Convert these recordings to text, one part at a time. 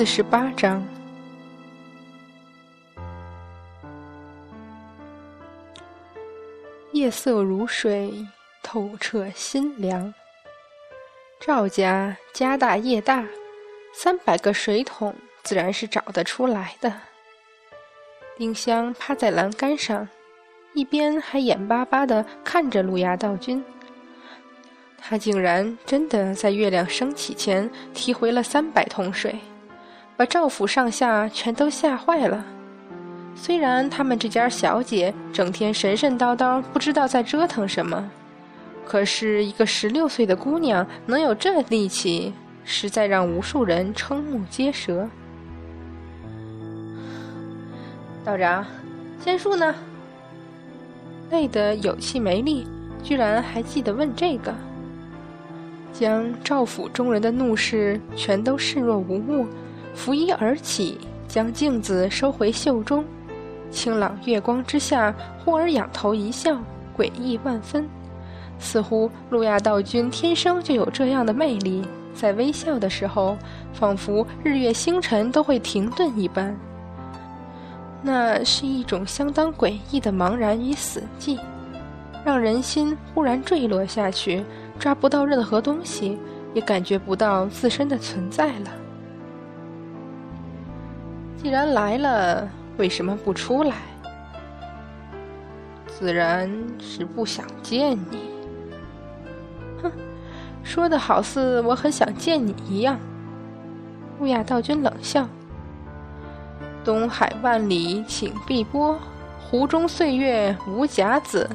四十八章。夜色如水，透彻心凉。赵家家大业大，三百个水桶自然是找得出来的。丁香趴在栏杆上，一边还眼巴巴地看着路牙道君。他竟然真的在月亮升起前提回了三百桶水，把赵府上下全都吓坏了。虽然他们这家小姐整天神神叨叨，不知道在折腾什么，可是一个十六岁的姑娘能有这力气，实在让无数人瞠目结舌。道长，仙术呢？累得有气没力，居然还记得问这个。将赵府众人的怒视全都视若无物，拂衣而起，将镜子收回袖中。清朗月光之下，忽而仰头一笑，诡异万分，似乎路亚道君天生就有这样的魅力，在微笑的时候，仿佛日月星辰都会停顿一般。那是一种相当诡异的茫然与死寂，让人心忽然坠落下去。抓不到任何东西，也感觉不到自身的存在了。既然来了，为什么不出来？自然是不想见你。哼，说的好似我很想见你一样。乌雅道君冷笑：“东海万里请碧波，湖中岁月无甲子。”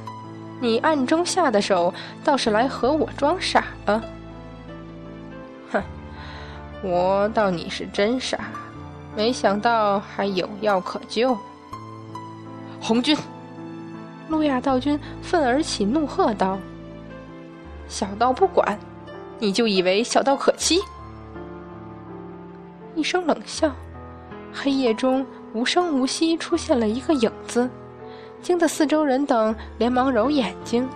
你暗中下的手，倒是来和我装傻了。哼，我道你是真傻，没想到还有药可救。红军，路亚道君愤而起，怒喝道：“小道不管，你就以为小道可欺？”一声冷笑，黑夜中无声无息出现了一个影子。惊得四周人等连忙揉眼睛，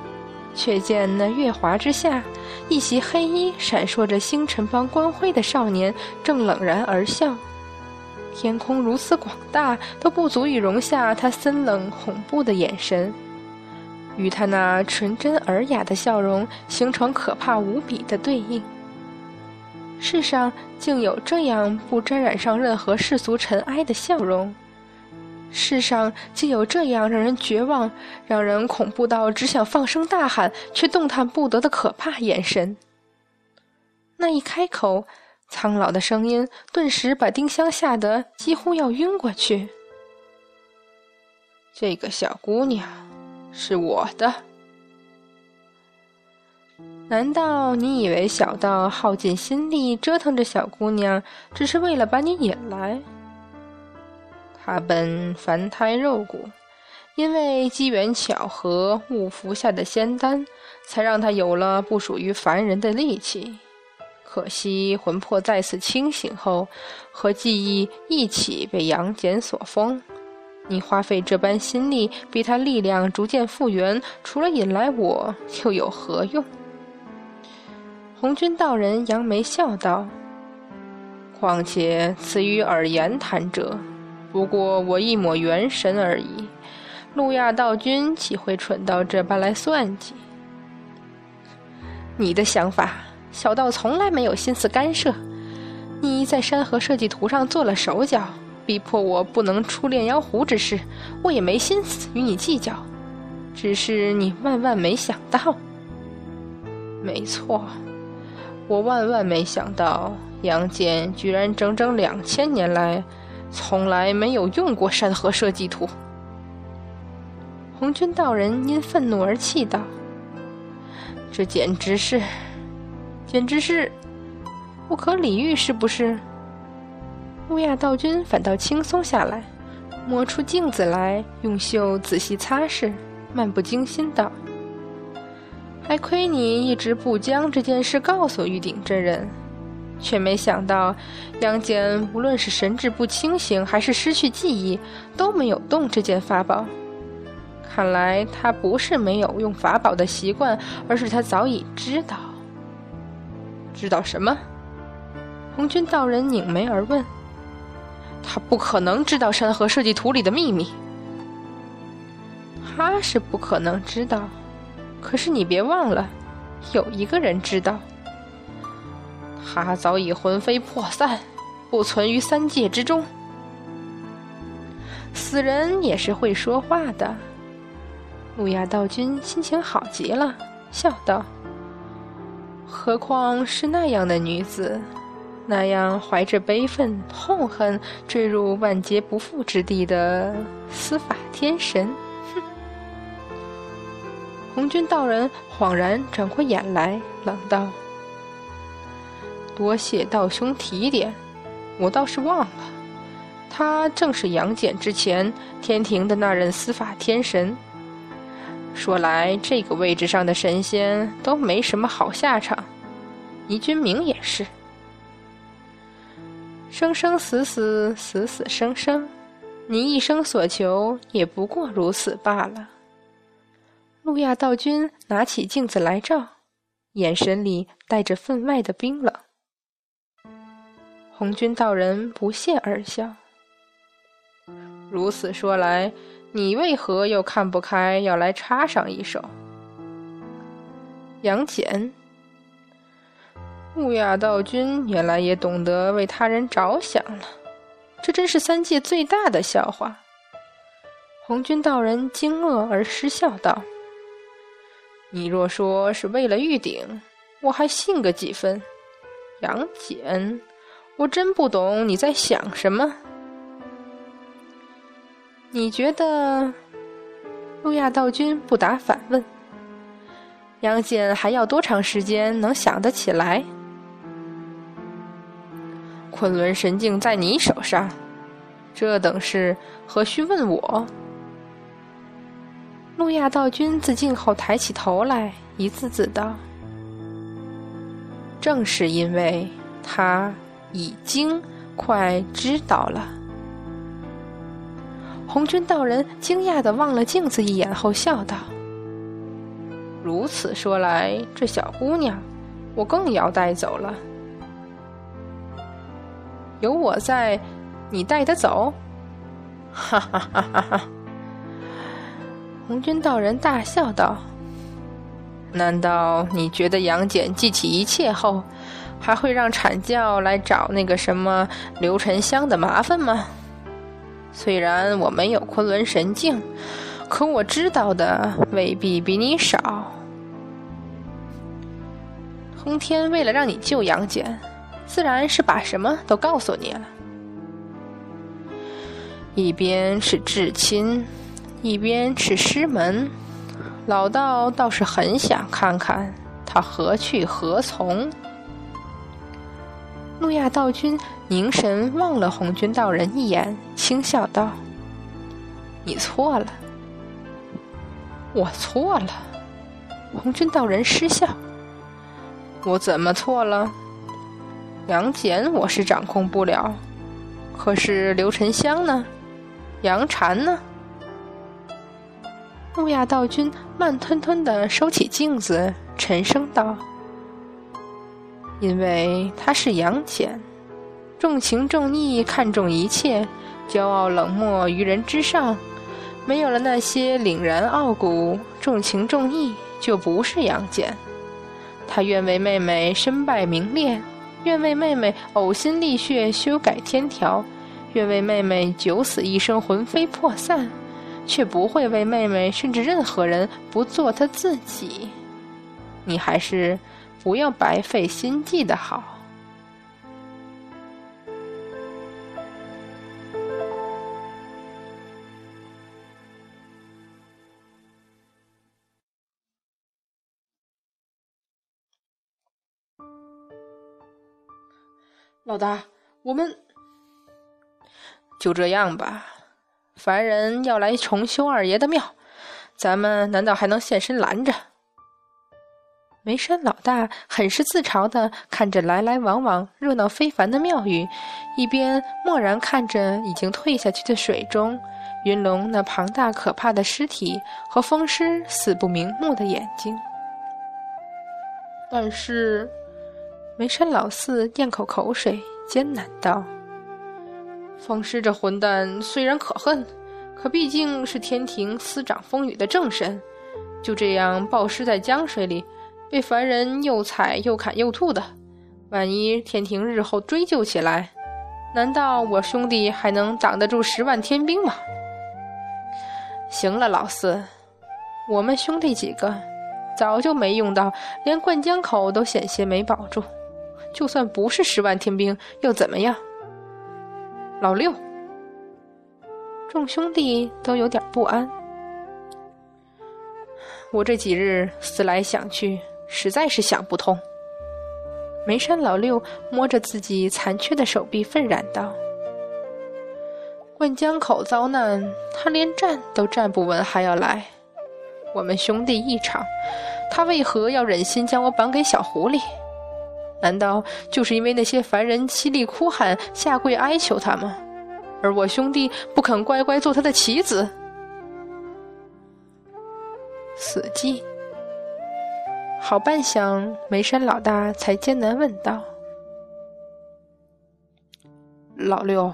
却见那月华之下，一袭黑衣、闪烁着星辰般光辉的少年正冷然而笑。天空如此广大，都不足以容下他森冷恐怖的眼神，与他那纯真尔雅的笑容形成可怕无比的对应。世上竟有这样不沾染上任何世俗尘埃的笑容！世上竟有这样让人绝望、让人恐怖到只想放声大喊却动弹不得的可怕眼神。那一开口，苍老的声音顿时把丁香吓得几乎要晕过去。这个小姑娘是我的，难道你以为小道耗尽心力折腾这小姑娘，只是为了把你引来？他本凡胎肉骨，因为机缘巧合误服下的仙丹，才让他有了不属于凡人的力气。可惜魂魄再次清醒后，和记忆一起被杨戬所封。你花费这般心力，逼他力量逐渐复原，除了引来我，又有何用？红军道人扬眉笑道：“况且此与尔言谈者。”不过我一抹元神而已，路亚道君岂会蠢到这般来算计？你的想法，小道从来没有心思干涉。你在山河设计图上做了手脚，逼迫我不能出炼妖壶之事，我也没心思与你计较。只是你万万没想到，没错，我万万没想到，杨戬居然整整两千年来。从来没有用过山河设计图。红军道人因愤怒而气道：“这简直是，简直是不可理喻，是不是？”乌亚道君反倒轻松下来，摸出镜子来，用袖仔细擦拭，漫不经心道：“还亏你一直不将这件事告诉玉鼎真人。”却没想到，杨戬无论是神志不清醒，还是失去记忆，都没有动这件法宝。看来他不是没有用法宝的习惯，而是他早已知道。知道什么？红军道人拧眉而问：“他不可能知道山河设计图里的秘密。他是不可能知道，可是你别忘了，有一个人知道。他早已魂飞魄散，不存于三界之中。死人也是会说话的。路亚道君心情好极了，笑道：“何况是那样的女子，那样怀着悲愤、痛恨坠入万劫不复之地的司法天神。”哼！红军道人恍然转过眼来，冷道。多谢道兄提点，我倒是忘了，他正是杨戬之前天庭的那任司法天神。说来，这个位置上的神仙都没什么好下场，倪君明也是，生生死死，死死生生，你一生所求也不过如此罢了。路亚道君拿起镜子来照，眼神里带着分外的冰冷。红军道人不屑而笑。如此说来，你为何又看不开，要来插上一手？杨戬，乌雅道君原来也懂得为他人着想了，这真是三界最大的笑话。红军道人惊愕而失笑道：“你若说是为了玉鼎，我还信个几分。杨戬。”我真不懂你在想什么？你觉得？路亚道君不答反问。杨戬还要多长时间能想得起来？昆仑神镜在你手上，这等事何须问我？路亚道君自镜后抬起头来，一字字道：“正是因为他。”已经快知道了。红军道人惊讶的望了镜子一眼后笑道：“如此说来，这小姑娘，我更要带走了。有我在，你带得走？”哈哈哈哈哈！红军道人大笑道：“难道你觉得杨戬记起一切后？”还会让阐教来找那个什么刘沉香的麻烦吗？虽然我没有昆仑神镜，可我知道的未必比你少。通天为了让你救杨戬，自然是把什么都告诉你了。一边是至亲，一边是师门，老道倒是很想看看他何去何从。路亚道君凝神望了红军道人一眼，轻笑道：“你错了，我错了。”红军道人失笑：“我怎么错了？杨戬我是掌控不了，可是刘沉香呢？杨婵呢？”路亚道君慢吞吞的收起镜子，沉声道。因为他是杨戬，重情重义，看重一切，骄傲冷漠于人之上，没有了那些凛然傲骨，重情重义就不是杨戬。他愿为妹妹身败名裂，愿为妹妹呕心沥血修改天条，愿为妹妹九死一生魂飞魄散，却不会为妹妹甚至任何人不做他自己。你还是。不要白费心计的好，老大，我们就这样吧。凡人要来重修二爷的庙，咱们难道还能现身拦着？梅山老大很是自嘲的看着来来往往、热闹非凡的庙宇，一边默然看着已经退下去的水中云龙那庞大可怕的尸体和风师死不瞑目的眼睛。但是，梅山老四咽口口水，艰难道：“风师这混蛋虽然可恨，可毕竟是天庭司掌风雨的正神，就这样暴尸在江水里，被凡人又踩又砍又吐的，万一天庭日后追究起来，难道我兄弟还能挡得住十万天兵吗？行了，老四，我们兄弟几个早就没用到，连灌江口都险些没保住，就算不是十万天兵又怎么样？老六，众兄弟都有点不安。我这几日思来想去，实在是想不通。眉山老六摸着自己残缺的手臂，愤然道：“灌江口遭难，他连站都站不稳，还要来。我们兄弟一场，他为何要忍心将我绑给小狐狸？”难道就是因为那些凡人凄厉哭喊、下跪哀求他吗？而我兄弟不肯乖乖做他的棋子？死寂，好半晌，梅山老大才艰难问道：“老六，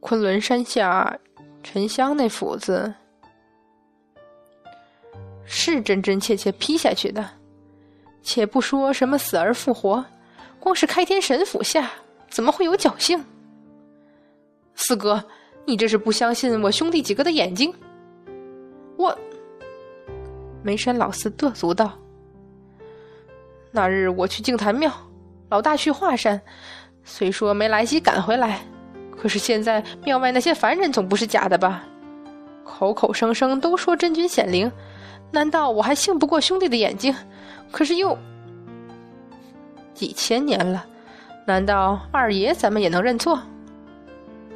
昆仑山下沉香那斧子，是真真切切劈下去的？”且不说什么死而复活，光是开天神斧下，怎么会有侥幸？四哥，你这是不相信我兄弟几个的眼睛？我，梅山老四跺足道：“那日我去净坛庙，老大去华山，虽说没来及赶回来，可是现在庙外那些凡人总不是假的吧？口口声声都说真君显灵，难道我还信不过兄弟的眼睛？”可是又几千年了，难道二爷咱们也能认错？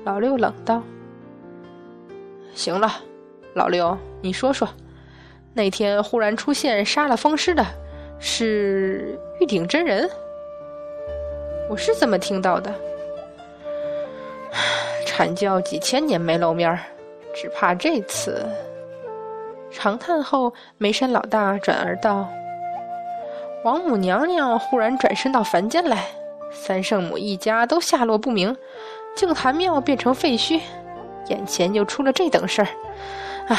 老六冷道：“行了，老六，你说说，那天忽然出现杀了风师的，是玉鼎真人？我是怎么听到的。阐教几千年没露面，只怕这次……”长叹后，眉山老大转而道。王母娘娘忽然转身到凡间来，三圣母一家都下落不明，净坛庙变成废墟，眼前又出了这等事儿，唉，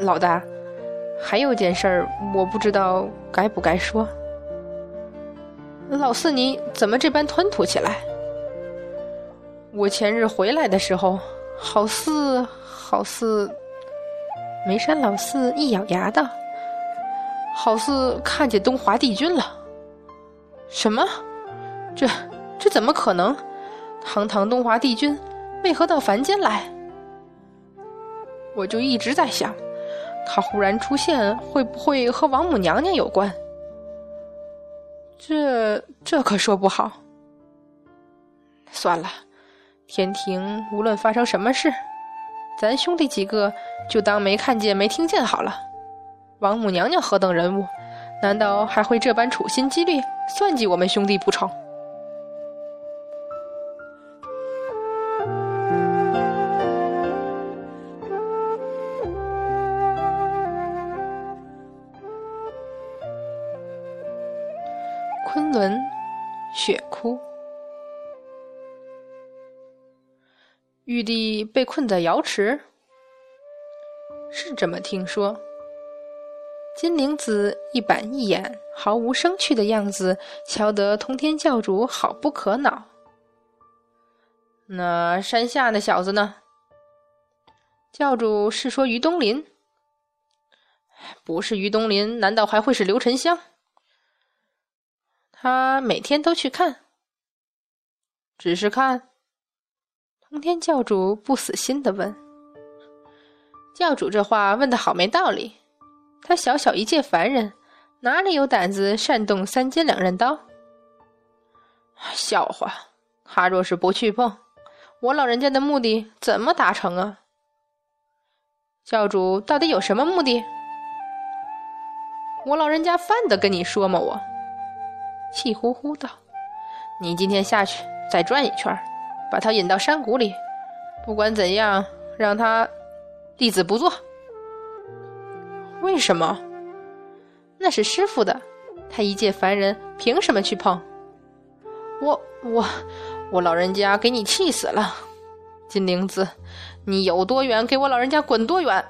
老大，还有件事儿，我不知道该不该说。老四，你怎么这般吞吐起来？我前日回来的时候，好似好似，梅山老四一咬牙道。好似看见东华帝君了。什么？这这怎么可能？堂堂东华帝君，为何到凡间来？我就一直在想，他忽然出现，会不会和王母娘娘有关？这这可说不好。算了，天庭无论发生什么事，咱兄弟几个就当没看见、没听见好了。王母娘娘何等人物？难道还会这般处心积虑算计我们兄弟不成？玉帝被困在瑶池，是这么听说。金灵子一板一眼、毫无生趣的样子，瞧得通天教主好不可恼。那山下那小子呢？教主是说于东林？不是于东林，难道还会是刘沉香？他每天都去看，只是看。通天教主不死心的问：“教主这话问的好没道理。”他小小一介凡人，哪里有胆子擅动三尖两刃刀？笑话！他若是不去碰，我老人家的目的怎么达成啊？教主到底有什么目的？我老人家犯得跟你说吗？我气呼呼道：“你今天下去再转一圈，把他引到山谷里，不管怎样，让他弟子不做。”为什么？那是师傅的，他一介凡人，凭什么去碰？我我我老人家给你气死了，金铃子，你有多远给我老人家滚多远！